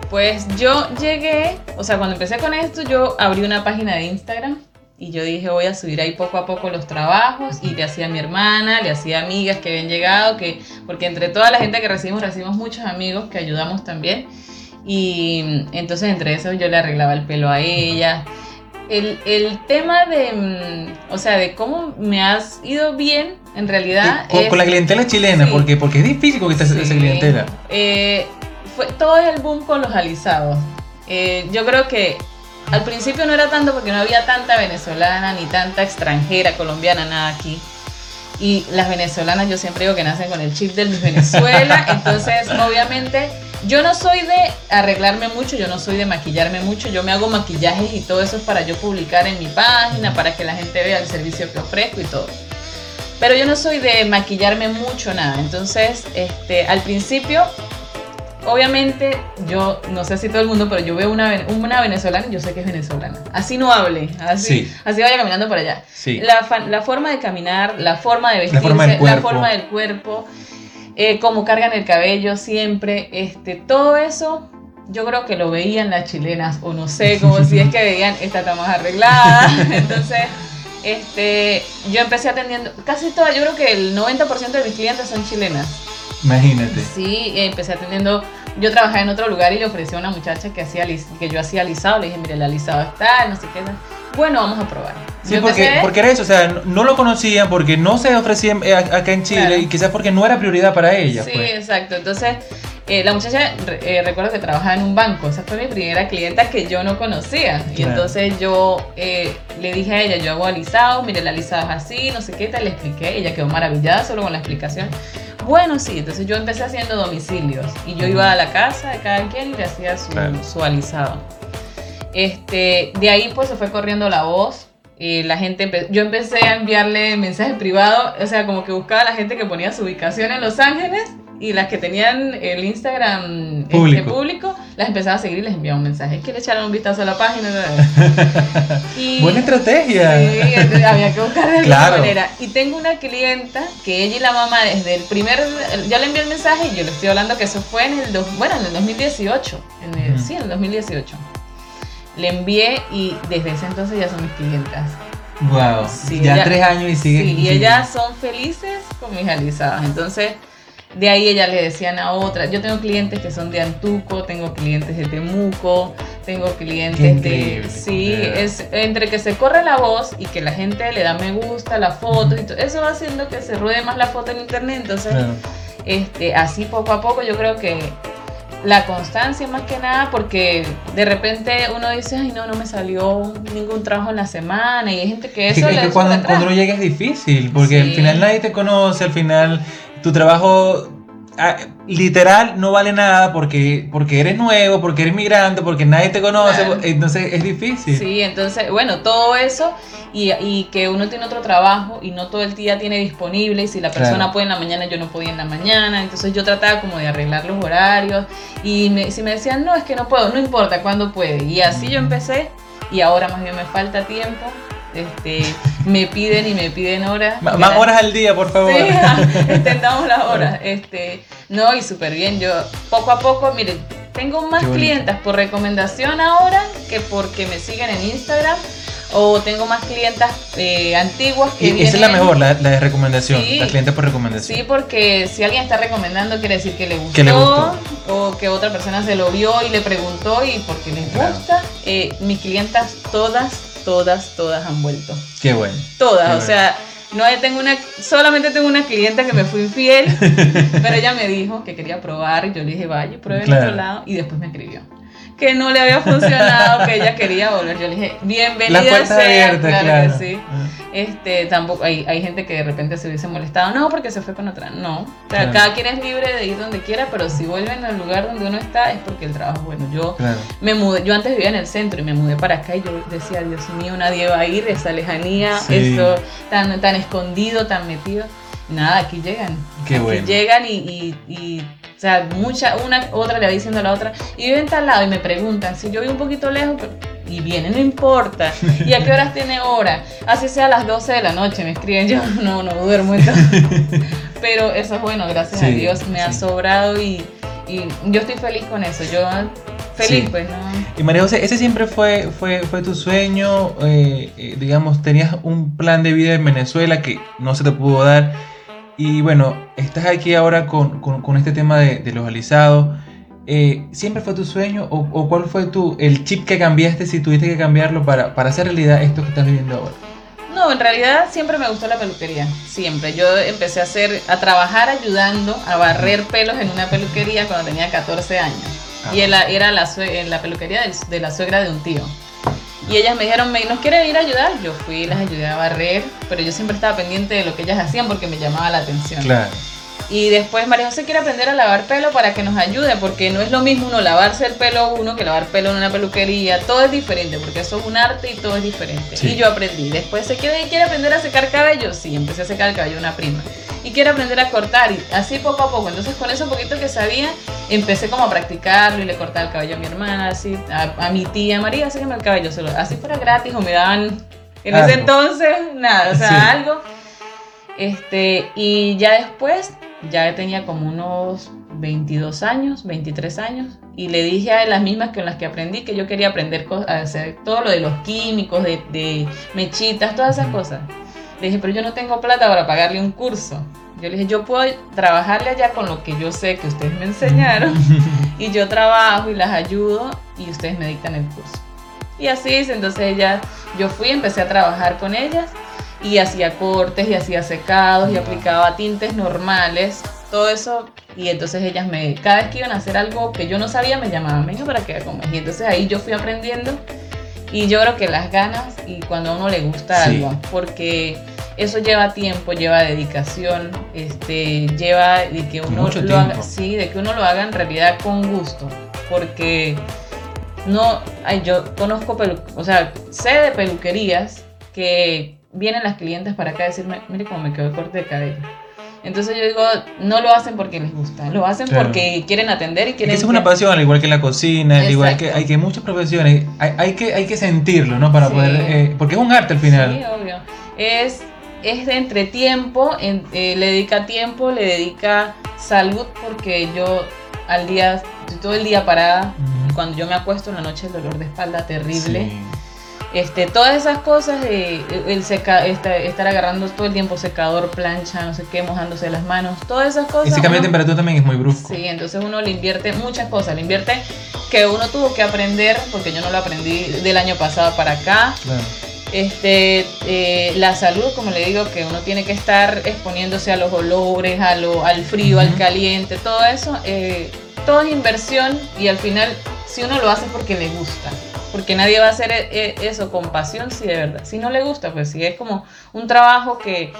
Pues yo llegué, o sea, cuando empecé con esto, yo abrí una página de Instagram y yo dije, voy a subir ahí poco a poco los trabajos y le hacía a mi hermana, le hacía amigas que habían llegado, que, porque entre toda la gente que recibimos, recibimos muchos amigos que ayudamos también. Y entonces entre eso yo le arreglaba el pelo a ella. El, el tema de, mm, o sea, de cómo me has ido bien, en realidad... Con, la clientela chilena, porque, porque es difícil con esa clientela. Eh, fue, todo es el boom con los alisados. Eh, yo creo que al principio no era tanto porque no había tanta venezolana ni tanta extranjera, colombiana, nada aquí. Y las venezolanas yo siempre digo que nacen con el chip del Venezuela. Entonces, obviamente, yo no soy de arreglarme mucho, yo no soy de maquillarme mucho. Yo me hago maquillajes y todo eso es para yo publicar en mi página, para que la gente vea el servicio que ofrezco y todo. Pero yo no soy de maquillarme mucho, nada. Entonces, este, al principio obviamente, yo no sé si todo el mundo, pero yo veo una, una venezolana y yo sé que es venezolana. Así no hable, así, así vaya caminando por allá. La, la, forma de caminar, la forma de vestirse, la forma del cuerpo, eh, cómo cargan el cabello siempre, este, todo eso yo creo que lo veían las chilenas, o no sé, como si es que veían, esta está más arreglada. Entonces, este, yo empecé atendiendo, casi todas, yo creo que el 90% de mis clientes son chilenas. Imagínate. Sí, empecé atendiendo. Yo trabajaba en otro lugar y le ofrecí a una muchacha que, hacía, que yo hacía alisado. Le dije, mire, el alisado está, no sé qué. Bueno, vamos a probar. Sí, porque, porque era eso, o sea, no lo conocían porque no se ofrecían eh, acá en Chile y quizás porque no era prioridad para ella. Sí, pues. exacto. Entonces, eh, la muchacha, eh, recuerdo que trabajaba en un banco, esa fue mi primera clienta que yo no conocía. Y entonces yo le dije a ella, yo hago alisado, mire, el alisado es así, no sé qué, te le expliqué. Ella quedó maravillada solo con la explicación. Bueno, sí, entonces yo empecé haciendo domicilios y yo iba a la casa de cada quien y le hacía su, alisado. Este, de ahí pues se fue corriendo la voz. Y la gente, yo empecé a enviarle mensajes privados, o sea, como que buscaba a la gente que ponía su ubicación en Los Ángeles y las que tenían el Instagram este, público, las empezaba a seguir y les enviaba un mensaje. Que le echaran un vistazo a la página. Buena estrategia. Sí, había que buscar de alguna manera. Y tengo una clienta que ella y la mamá desde el primer, ya le envié el mensaje y yo le estoy hablando que eso fue en el, bueno, en el 2018. En el, Sí, en el 2018. Le envié y desde ese entonces ya son mis clientas. Wow. ya tres años y sigue. Sí, y ellas son felices con mis alisadas. Entonces, de ahí ella le decían a otra. Yo tengo clientes que son de Antuco, tengo clientes de Temuco, tengo clientes de... Sí, es entre que se corre la voz y que la gente le da me gusta, la foto, y todo, eso va haciendo que se ruede más la foto en internet. Entonces, este, así poco a poco yo creo que la constancia más que nada porque de repente uno dice, ay no, no me salió ningún trabajo en la semana y hay gente que eso... Es que, cuando, uno llega es difícil porque al final nadie te conoce, al final tu trabajo literal no vale nada porque, porque eres nuevo, porque eres migrante, porque nadie te conoce, entonces es difícil. Sí, entonces, bueno, todo eso y, y, que uno tiene otro trabajo y no todo el día tiene disponible y si la persona puede en la mañana, yo no podía en la mañana, entonces yo trataba como de arreglar los horarios y si me decían, no, es que no puedo, no importa cuándo puede. Y así yo empecé y ahora más bien me falta tiempo este, me piden y me piden horas. más horas al día, por favor. Sí, las horas. Este, no, y súper bien. Yo poco a poco, miren, tengo más clientas por recomendación ahora que porque me siguen en Instagram. O tengo más clientas eh, antiguas que. Y esa es la mejor, la, de recomendación. la cliente por recomendación. Sí, porque si alguien está recomendando, quiere decir que le gustó. Que le gustó. O que otra persona se lo vio y le preguntó y porque les gusta. Eh, mis clientas todas todas, todas han vuelto. Qué bueno. Todas, o sea, no tengo una, solamente tengo una clienta que me fue infiel, pero ella me dijo que quería probar yo le dije, vaya, pruebe en otro lado y después me escribió que no le había funcionado, que ella quería volver. Yo le dije, bienvenida sea, claro, que sí. Ah. Este, tampoco hay, hay gente que de repente se hubiese molestado, no, porque se fue con otra. No. O sea, cada quien es libre de ir donde quiera, pero si vuelven al lugar donde uno está es porque el trabajo es bueno. Yo me mudé, yo antes vivía en el centro y me mudé para acá y yo decía, Dios mío, nadie va a ir, esa lejanía, eso tan, tan escondido, tan metido. Nada, aquí llegan. Qué aquí llegan y, y o sea, mucha, una, otra le va diciendo a la otra, y viven tal lado y me preguntan, si yo vivo un poquito lejos, y viene, no importa. ¿Y a qué horas tiene hora? Así sea a las 12 de la noche, me escriben, yo no, no duermo. Pero eso es bueno, gracias a Dios, me ha sobrado y, y, yo estoy feliz con eso. Yo feliz, pues, ¿no? Y María José, ese siempre fue, fue, fue tu sueño, eh, eh, digamos, tenías un plan de vida en Venezuela que no se te pudo dar y bueno, estás aquí ahora con, con, este tema de, de los alisados. Eh, ¿Siempre fue tu sueño o, cuál fue tu, el chip que cambiaste si tuviste que cambiarlo para, para hacer realidad esto que estás viviendo ahora? No, en realidad siempre me gustó la peluquería, siempre. Yo empecé a hacer, a trabajar ayudando a barrer pelos en una peluquería cuando tenía 14 años. Ah. Y era, era la, la peluquería de la suegra de un tío. Y ellas me dijeron, ¿nos quieren ir a ayudar? Yo fui, las ayudé a barrer, pero yo siempre estaba pendiente de lo que ellas hacían porque me llamaba la atención. Claro. Y después María José quiere aprender a lavar pelo para que nos ayude, porque no es lo mismo uno lavarse el pelo uno que lavar pelo en una peluquería. Todo es diferente, porque eso es un arte y todo es diferente. Y yo aprendí. Después se y quiere aprender a secar cabello. Sí, empecé a secar el cabello una prima. Y quiere aprender a cortar, y así poco a poco. Entonces, con eso poquito que sabía, empecé como a practicarlo y le cortaba el cabello a mi hermana, así, a, mi tía María, séqueme el cabello. así fuera gratis o me daban en ese entonces, nada, o sea, algo. Este, y ya después ya tenía como unos 22 años, 23 años, y le dije a las mismas con las que aprendí que yo quería aprender a hacer todo lo de los químicos, de, mechitas, todas esas cosas. Le dije, pero yo no tengo plata para pagarle un curso. Yo le dije, yo puedo trabajarle allá con lo que yo sé que ustedes me enseñaron, y yo trabajo y las ayudo, y ustedes me dictan el curso. Y así es, entonces ella, yo fui, empecé a trabajar con ellas y hacía cortes y hacía secados y aplicaba tintes normales, todo eso. Y entonces ellas me, cada vez que iban a hacer algo que yo no sabía, me llamaban, venga para que como Y entonces ahí yo fui aprendiendo. Y yo creo que las ganas y cuando a uno le gusta algo, porque eso lleva tiempo, lleva dedicación, este, lleva de que uno lo haga, sí, de que uno lo haga en realidad con gusto, porque no, ay, yo conozco, o sea, sé de peluquerías que vienen las clientes para acá a decirme, mire cómo me quedó el corte de cabello. Entonces yo digo, no lo hacen porque les gusta, lo hacen porque quieren atender y quieren... Es, es una pasión, al igual que en la cocina, al igual que hay que muchas profesiones, hay, hay, que, hay que sentirlo, ¿no? Para poder... Eh, porque es un arte al final. Sí, obvio. Es, es entre tiempo, eh, le dedica tiempo, le dedica salud, porque yo al día, todo el día parada, cuando yo me acuesto en la noche el dolor de espalda terrible. Este, todas esas cosas, de el seca, estar agarrando todo el tiempo secador, plancha, no sé qué, mojándose las manos, todas esas cosas. Ese cambio de temperatura también es muy brusco. Sí, entonces uno le invierte muchas cosas, le invierte que uno tuvo que aprender, porque yo no lo aprendí del año pasado para acá. Este, eh, la salud, como le digo, que uno tiene que estar exponiéndose a los olores, a lo, al frío, al caliente, todo eso, eh, todo es inversión y al final, si uno lo hace porque le gusta porque nadie va a hacer e, e, eso con pasión si de verdad. Si no le gusta, pues si es como un trabajo que,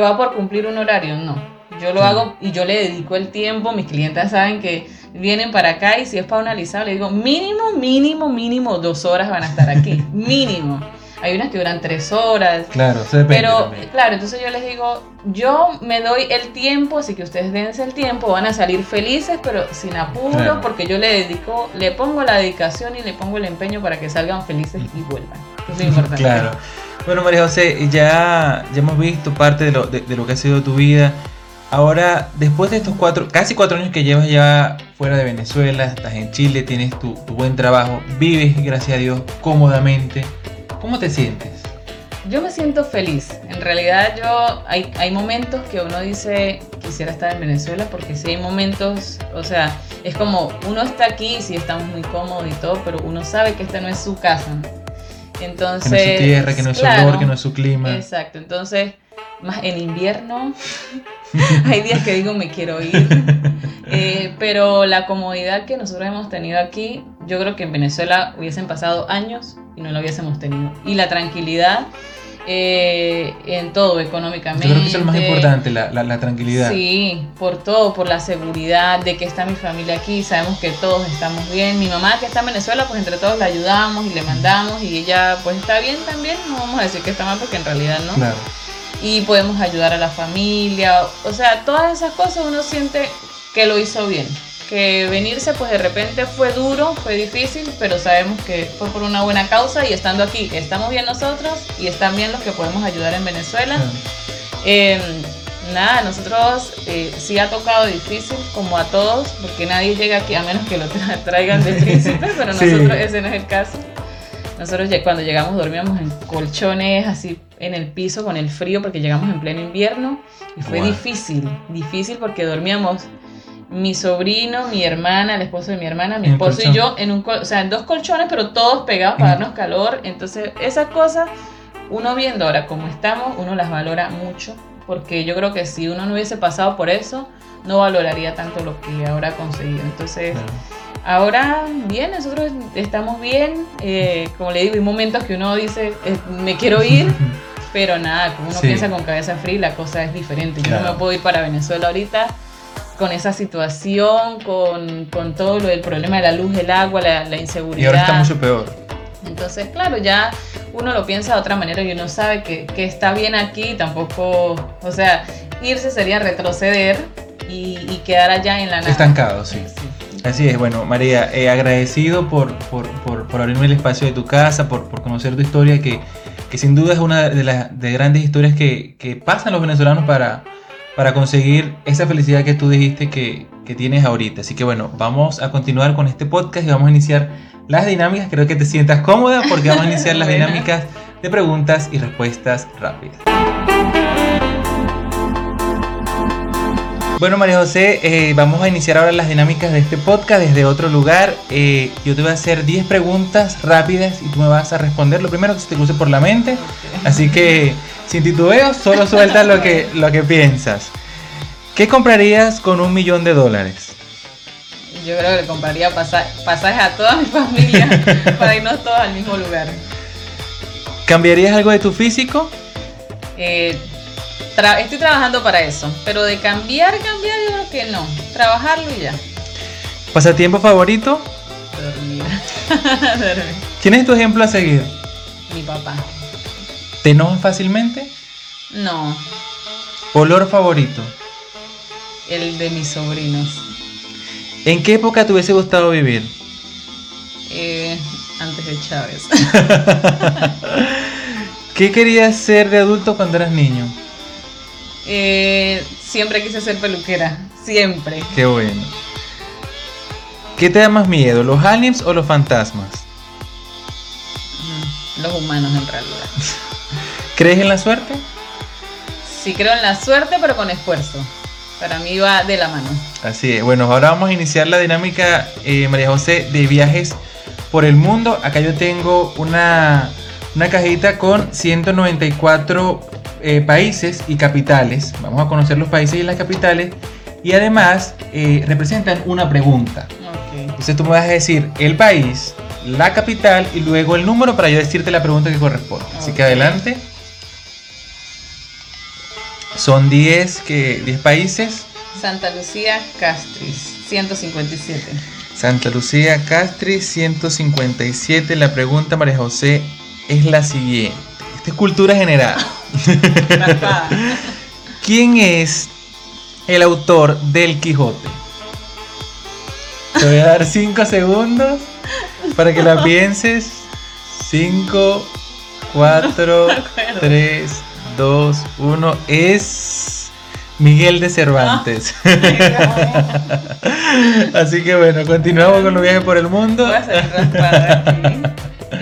va por cumplir un horario, no. Yo lo hago y yo le dedico el tiempo. Mis clientes saben que vienen para acá y si es para una alisado, le digo mínimo, mínimo, mínimo dos horas van a estar aquí. mínimo. Hay unas que duran tres horas. Claro, se depende Pero, también. claro, entonces yo les digo, yo me doy el tiempo, así que ustedes dense el tiempo, van a salir felices, pero sin apuro, Claro. porque yo le dedico, le pongo la dedicación y le pongo el empeño para que salgan felices y vuelvan. que Es lo importante. Claro. Bueno, María José, ya, ya hemos visto parte de lo, de, de lo que ha sido tu vida. Ahora, después de estos cuatro, casi cuatro años que llevas ya fuera de Venezuela, estás en Chile, tienes tu, tu buen trabajo, vives, gracias a Dios, cómodamente. ¿Cómo te sientes? Yo me siento feliz. En realidad yo hay, hay momentos que uno dice quisiera estar en Venezuela porque sí hay momentos, o sea, es como uno está aquí, sí estamos muy cómodos y todo, pero uno sabe que esta no es su casa. Entonces, Que no es su tierra, que no es su claro, olor, que no es su clima. Exacto, entonces, más en invierno, hay días que digo me quiero ir, Eh, pero la comodidad que nosotros hemos tenido aquí, yo creo que en Venezuela hubiesen pasado años y no la hubiésemos tenido. Y la tranquilidad eh, en todo, económicamente. Yo creo que eso es lo más importante, la, la- la tranquilidad. Sí, por todo, por la seguridad de que está mi familia aquí, sabemos que todos estamos bien. Mi mamá que está en Venezuela, pues entre todos la ayudamos y le mandamos y ella pues está bien también, no vamos a decir que está mal porque en realidad no. Claro. Y podemos ayudar a la familia, o sea, todas esas cosas uno siente que lo hizo bien. Que venirse pues de repente fue duro, fue difícil, pero sabemos que fue por una buena causa y estando aquí estamos bien nosotros y están bien los que podemos ayudar en Venezuela. Eh, nada, nosotros eh, sí ha tocado difícil, como a todos, porque nadie llega aquí a menos que lo tra- traigan de príncipe, pero Sí. nosotros ese no es el caso. Nosotros ya- cuando llegamos dormíamos en colchones así en el piso con el frío porque llegamos en pleno invierno y fue Wow. difícil, difícil porque dormíamos mi sobrino, mi hermana, el esposo de mi hermana, mi esposo y yo en un o sea, en dos colchones, pero todos pegados para darnos calor. Entonces, esas cosas uno viendo ahora como estamos, uno las valora mucho, porque yo creo que si uno no hubiese pasado por eso, no valoraría tanto lo que ahora ha conseguido. Entonces, Claro. ahora bien, nosotros estamos bien, eh, como le digo, hay momentos que uno dice, eh, me quiero ir, pero nada, como uno Sí. piensa con cabeza fría, la cosa es diferente. Yo Claro. no me puedo ir para Venezuela ahorita con esa situación, con, con todo lo del problema de la luz, el agua, la, la Y inseguridad. ahora está mucho peor. Entonces, claro, ya uno lo piensa de otra manera y uno sabe que, que está bien aquí, tampoco, o sea, irse sería retroceder y, y quedar allá en la nada. Estancado, sí. Sí. Así es, bueno, María, eh, agradecido por, por, por, por abrirme el espacio de tu casa, por, por conocer tu historia, que, que sin duda es una de las de grandes historias que, que pasan los venezolanos para, para conseguir esa felicidad que tú dijiste que, que tienes ahorita. Así que bueno, vamos a continuar con este podcast y vamos a iniciar las dinámicas. Creo que te sientas cómoda porque vamos a iniciar las dinámicas de preguntas y respuestas rápidas. Bueno, María José, eh, vamos a iniciar ahora las dinámicas de este podcast desde otro lugar. Eh, yo te voy a hacer 10 preguntas rápidas y tú me vas a responder lo primero que se te cruce por la mente. Así que, sin titubeo, solo suelta lo que, lo que piensas. ¿Qué comprarías con un millón de dólares? Yo creo que le compraría pasa- pasajes a toda mi familia para irnos todos al mismo lugar. ¿Cambiarías algo de tu físico? Eh, tra- estoy trabajando para eso, pero de cambiar, cambiar, yo creo que no. Trabajarlo y ya. ¿Pasatiempo favorito? Dormir. Dormir. ¿Quién es tu ejemplo a seguir? Mi papá. ¿Te enojas fácilmente? No, ¿Olor favorito? el de mis sobrinos. ¿En qué época te hubiese gustado vivir? Eh, antes de Chávez. ¿Qué querías ser de adulto cuando eras niño? Eh, siempre quise ser peluquera. Siempre. Qué bueno. ¿Qué te da más miedo, los aliens o los fantasmas? Mm, Los humanos en realidad. ¿Crees en la suerte? Sí creo en la suerte, pero con esfuerzo. Para mí va de la mano. Así es. Bueno, ahora vamos a iniciar la dinámica, eh, María José, de viajes por el mundo. Acá yo tengo una, una cajita con 194 eh, países y capitales. Vamos a conocer los países y las capitales. Y además eh, representan una pregunta. Entonces tú me vas a decir el país, la capital y luego el número para yo decirte la pregunta que corresponde. Así que adelante. Son 10, que 10 países. Santa Lucía, Castris, 157. Santa Lucía, Castris, 157. La pregunta, María José, es la siguiente. Esta es cultura general. ¿Quién es el autor del Quijote? Te voy a dar 5 segundos para que la pienses. 5, 4, 3, 2, 1. Es Miguel de Cervantes. Así que bueno, continuamos con los viajes por el mundo. Voy a salir.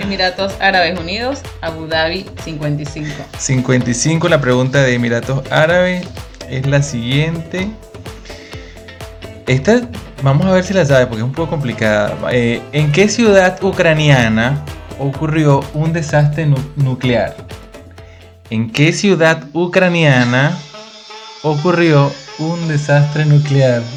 Emiratos Árabes Unidos, Abu Dhabi 55. 55, la pregunta de Emiratos Árabes es la siguiente. Esta, vamos a ver si la sabe porque es un poco complicada. Eh, ¿En qué ciudad ucraniana ocurrió un desastre nu- nuclear? ¿En qué ciudad ucraniana ocurrió un desastre nuclear?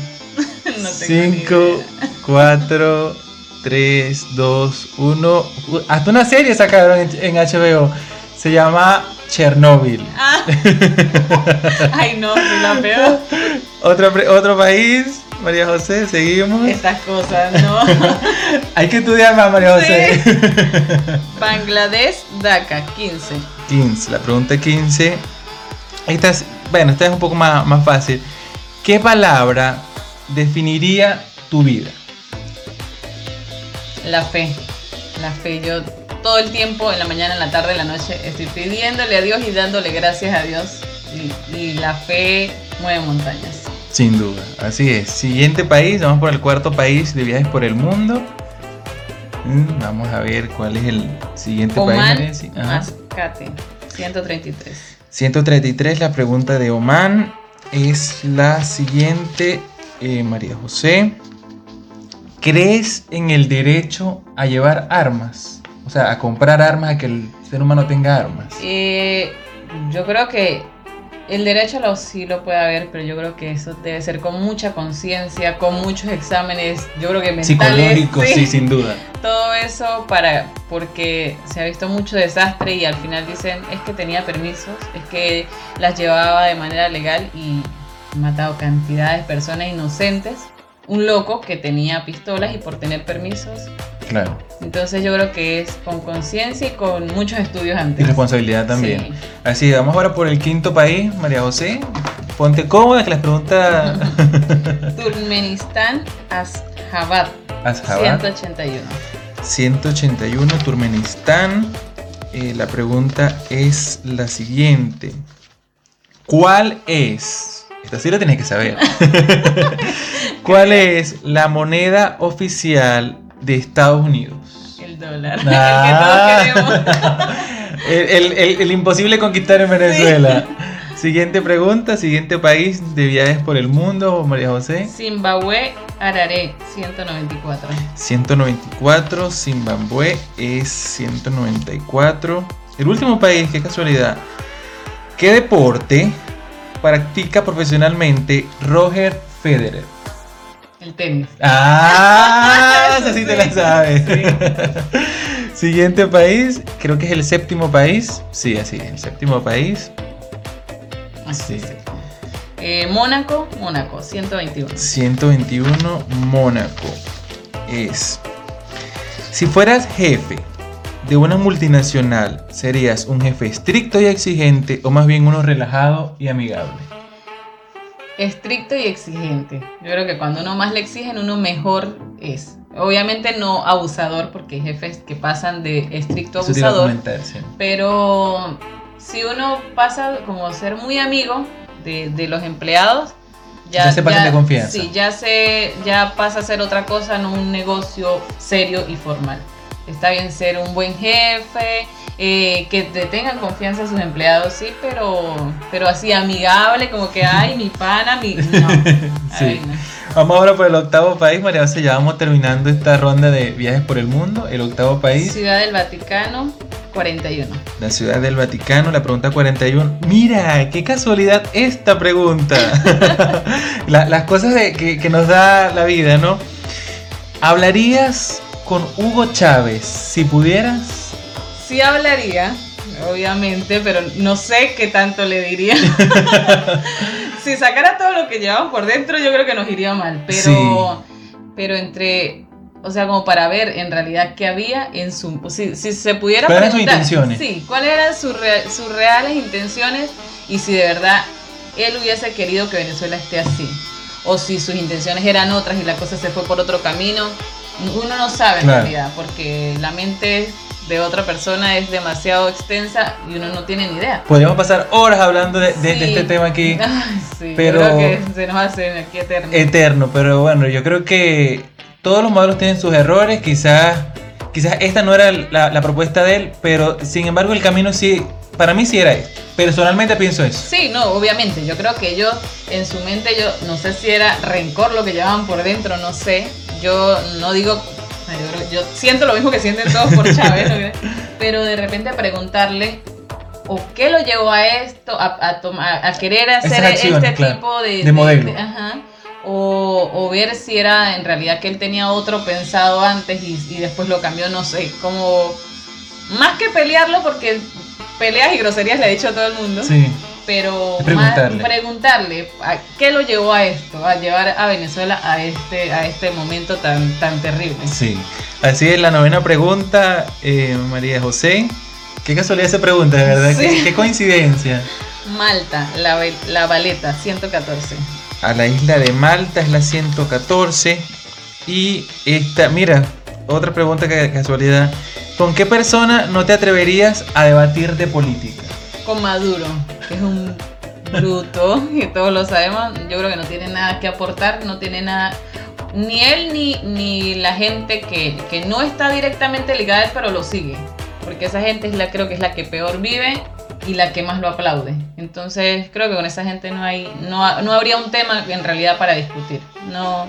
No tengo ni 5, idea. 4, 3, 2, 1. Hasta una serie sacaron en, en HBO. Se llama Chernobyl. Ah. Ay, no, soy la peor. Otro, otro país, María José, seguimos. Estas cosas, no. Hay que estudiar más, María José. Bangladesh, Dhaka 15. 15, la pregunta 15. Esta es, bueno, esta es un poco más, más fácil. ¿Qué palabra definiría tu vida? La fe. La fe. Yo todo el tiempo, en la mañana, en la tarde, en la noche, estoy pidiéndole a Dios y dándole gracias a Dios. Y, y la fe mueve montañas. Sin duda, así es. Siguiente país, vamos por el cuarto país de viajes por el mundo. Mm, Vamos a ver cuál es el siguiente país. Oman, ajá. Mascate 133. 133, la pregunta de Oman es la siguiente, eh, María José. ¿Crees en el derecho a llevar armas? O sea, a comprar armas, a que el ser humano tenga armas. Eh, yo creo que el derecho lo, sí lo puede haber, pero yo creo que eso debe ser con mucha conciencia, con muchos exámenes, yo creo que mentales. Psicológico, sí. sí, sin duda. Todo eso para, porque se ha visto mucho desastre y al final dicen es que tenía permisos, es que las llevaba de manera legal y matado cantidades de personas inocentes. Un loco que tenía pistolas y por tener permisos. Claro. Entonces yo creo que es con conciencia y con muchos estudios Y antes. responsabilidad también. Sí. Así, vamos ahora por el quinto país, María José. Ponte cómoda que las preguntas... Turkmenistán, Ashgabat, Ashgabat. 181. 181, Turkmenistán. Eh, la pregunta es la siguiente. ¿Cuál es? Esta sí la tienes que saber. ¿Cuál es la moneda oficial de Estados Unidos? El dólar, Ah. el que todos queremos. El, el- el- el imposible conquistar en Venezuela. Siguiente pregunta, siguiente país de viajes por el mundo, María José. Zimbabue, Harare, 194. 194, Zimbabue es 194. El último país, qué casualidad. ¿Qué deporte practica profesionalmente Roger Federer? El tenis. Ah, esa sí te la Sí, sabes. Siguiente país, creo que es el séptimo país. Sí, así el séptimo país. Así Sí. Eh, Mónaco, Mónaco, 121. 121, Mónaco. Es. Si fueras jefe de una multinacional, ¿serías un jefe estricto y exigente o más bien uno relajado y amigable? Estricto y exigente. Yo creo que cuando uno más le exigen, uno mejor es. Obviamente no abusador, porque hay jefes que pasan de estricto abusador. sí. Pero si uno pasa como ser muy amigo de, de los empleados, Ya se pasan de confianza. Sí, ya, se, ya pasa a ser otra cosa, no un negocio serio y formal. Está bien ser un buen jefe, eh, que te tengan confianza sus empleados, sí, pero, pero así amigable, como que, ay, mi pana, mi... No, Sí. Ay, no. Vamos ahora por el octavo país, María José. Ya vamos terminando esta ronda de viajes por el mundo. El octavo país, Ciudad del Vaticano, 41. la ciudad del Vaticano, la pregunta 41. Mira, qué casualidad esta pregunta. La- las cosas de- que, que nos da la vida, ¿no? ¿Hablarías con Hugo Chávez si pudieras? Sí hablaría, obviamente, pero no sé qué tanto le diría. si sacara todo lo que llevamos por dentro, yo creo que nos iría mal, pero, pero entre o sea, como para ver en realidad qué había en su... Si, si se pudiera ¿Cuáles eran sus intenciones? Sí, cuáles eran sus, sus reales intenciones y si de verdad él hubiese querido que Venezuela esté así. O si sus intenciones eran otras y la cosa se fue por otro camino. Uno no sabe en realidad, porque la mente de otra persona es demasiado extensa y uno no tiene ni idea. Podríamos pasar horas hablando de, este tema aquí. sí, pero creo que se nos hace aquí eterno. Eterno, pero bueno, yo creo que todos los modelos tienen sus errores, quizás, quizás esta no era la, propuesta de él, pero sin embargo el camino sí, para mí sí era esto. Personalmente pienso eso. Sí, no, obviamente. Yo creo que ellos, en su mente, yo no sé si era rencor lo que llevaban por dentro, no sé. Yo no digo yo, siento lo mismo que sienten todos por Chávez, pero de repente preguntarle o qué lo llevó a esto, a, tomar, a querer hacer este tipo de, de, modelo. ajá, o, ver si era en realidad que él tenía otro pensado antes y, después lo cambió, no sé, como más que pelearlo porque peleas y groserías le ha dicho a todo el mundo. Sí. Pero preguntarle. preguntarle a qué lo llevó a esto, a llevar a Venezuela a este, a este momento tan, tan terrible. Sí, así es la novena pregunta, eh, María José. Qué casualidad esa pregunta, de verdad, qué, coincidencia. Malta, la, la Valeta, 114 a la isla de Malta, es la 114. Y esta, mira, otra pregunta que casualidad. ¿Con qué persona no te atreverías a debatir de política? Con Maduro, que es un bruto, que todos lo sabemos. Yo creo que no tiene nada que aportar, no tiene nada. Ni él ni, ni la gente que, que no está directamente ligada a él, pero lo sigue. Porque esa gente es la, creo que es la que peor vive y la que más lo aplaude. Entonces creo que con esa gente no hay, no, no habría un tema en realidad para discutir. No,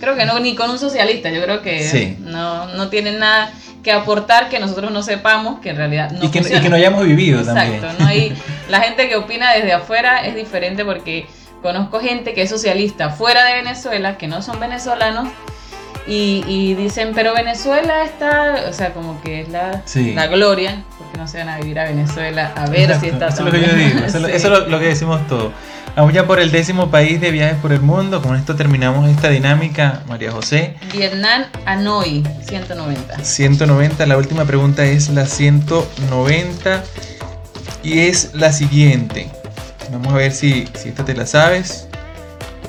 creo que no, ni con un socialista, yo creo que no, no tienen nada que aportar que nosotros no sepamos que en realidad no y que, y que no hayamos vivido Exacto, no hay, la gente que opina desde afuera es diferente porque conozco gente que es socialista fuera de Venezuela, que no son venezolanos, y, dicen, pero Venezuela está, o sea, como que es la, la gloria, porque no se van a vivir a Venezuela a ver si está Eso es lo que yo digo, eso, es lo, que decimos todos. Vamos ya por el décimo país de viajes por el mundo. Con esto terminamos esta dinámica, María José. Vietnam, Hanoi, 190. 190, la última pregunta es la 190 y es la siguiente. Vamos a ver si, si esta te la sabes.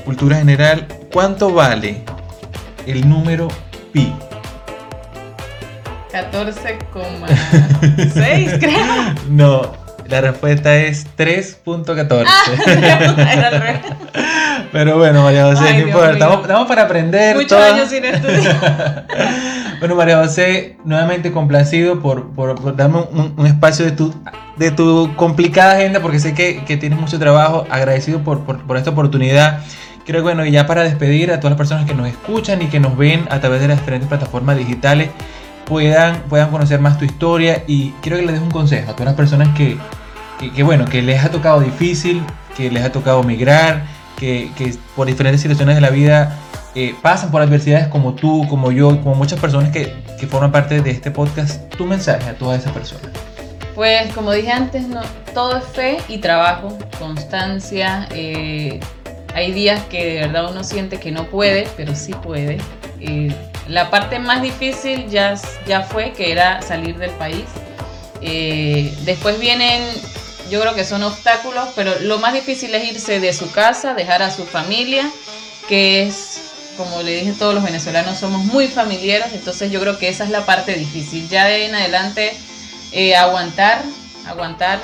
Cultura general, ¿cuánto vale el número pi? 14,6 creo. No, la respuesta es 3.14. Ah, Pero bueno, María José, no importa. Estamos, para aprender. Muchos años sin estudiar. bueno, María José, nuevamente complacido por, por, darme un, espacio de tu, de tu complicada agenda, porque sé que, que tienes mucho trabajo. Agradecido por, por, por esta oportunidad. Creo que bueno, y ya para despedir a todas las personas que nos escuchan y que nos ven a través de las diferentes plataformas digitales, puedan, puedan conocer más tu historia y quiero que les des un consejo a todas las personas que, que, bueno, que les ha tocado difícil, que les ha tocado migrar, que, que por diferentes situaciones de la vida eh, pasan por adversidades como tú, como yo, como muchas personas que, que, forman parte de este podcast, tu mensaje a todas esas personas. Pues como dije antes, no, todo es fe y trabajo, constancia, eh, hay días que de verdad uno siente que no puede, pero sí puede. Eh, la parte más difícil ya, ya fue, que era salir del país. Eh, después vienen, yo creo que son obstáculos, pero lo más difícil es irse de su casa, dejar a su familia, que es, como le dije, todos los venezolanos somos muy familiares, entonces yo creo que esa es la parte difícil. Ya de ahí en adelante, eh, aguantar, aguantar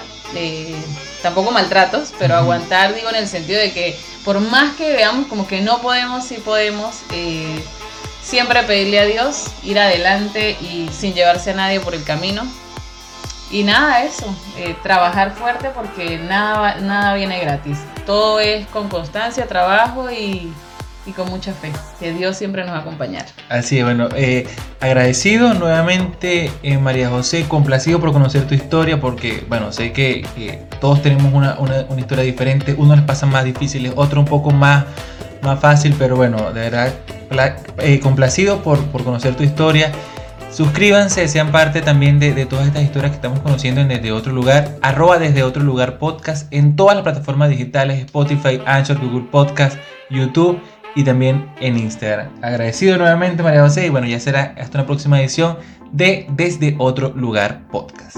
tampoco maltratos, pero aguantar, digo, en el sentido de que por más que veamos como que no podemos, sí podemos, eh, siempre pedirle a Dios, ir adelante y sin llevarse a nadie por el camino. Y nada, eso, eh, trabajar fuerte porque nada, nada viene gratis. Todo es con constancia, trabajo y y con mucha fe, que Dios siempre nos va a acompañar. Así es, bueno, eh, agradecido nuevamente eh, María José, complacido por conocer tu historia, porque bueno, sé que todos tenemos una, una, una, historia diferente, uno les pasa más difíciles, otro un poco más, más fácil, pero bueno, de verdad, eh, complacido por, por conocer tu historia. Suscríbanse, sean parte también de, todas estas historias que estamos conociendo en Desde Otro Lugar, arroba Desde Otro Lugar Podcast en todas las plataformas digitales, Spotify, Anchor, Google Podcast, YouTube y también en Instagram. Agradecido nuevamente María José y bueno, ya será hasta una próxima edición de Desde Otro Lugar Podcast.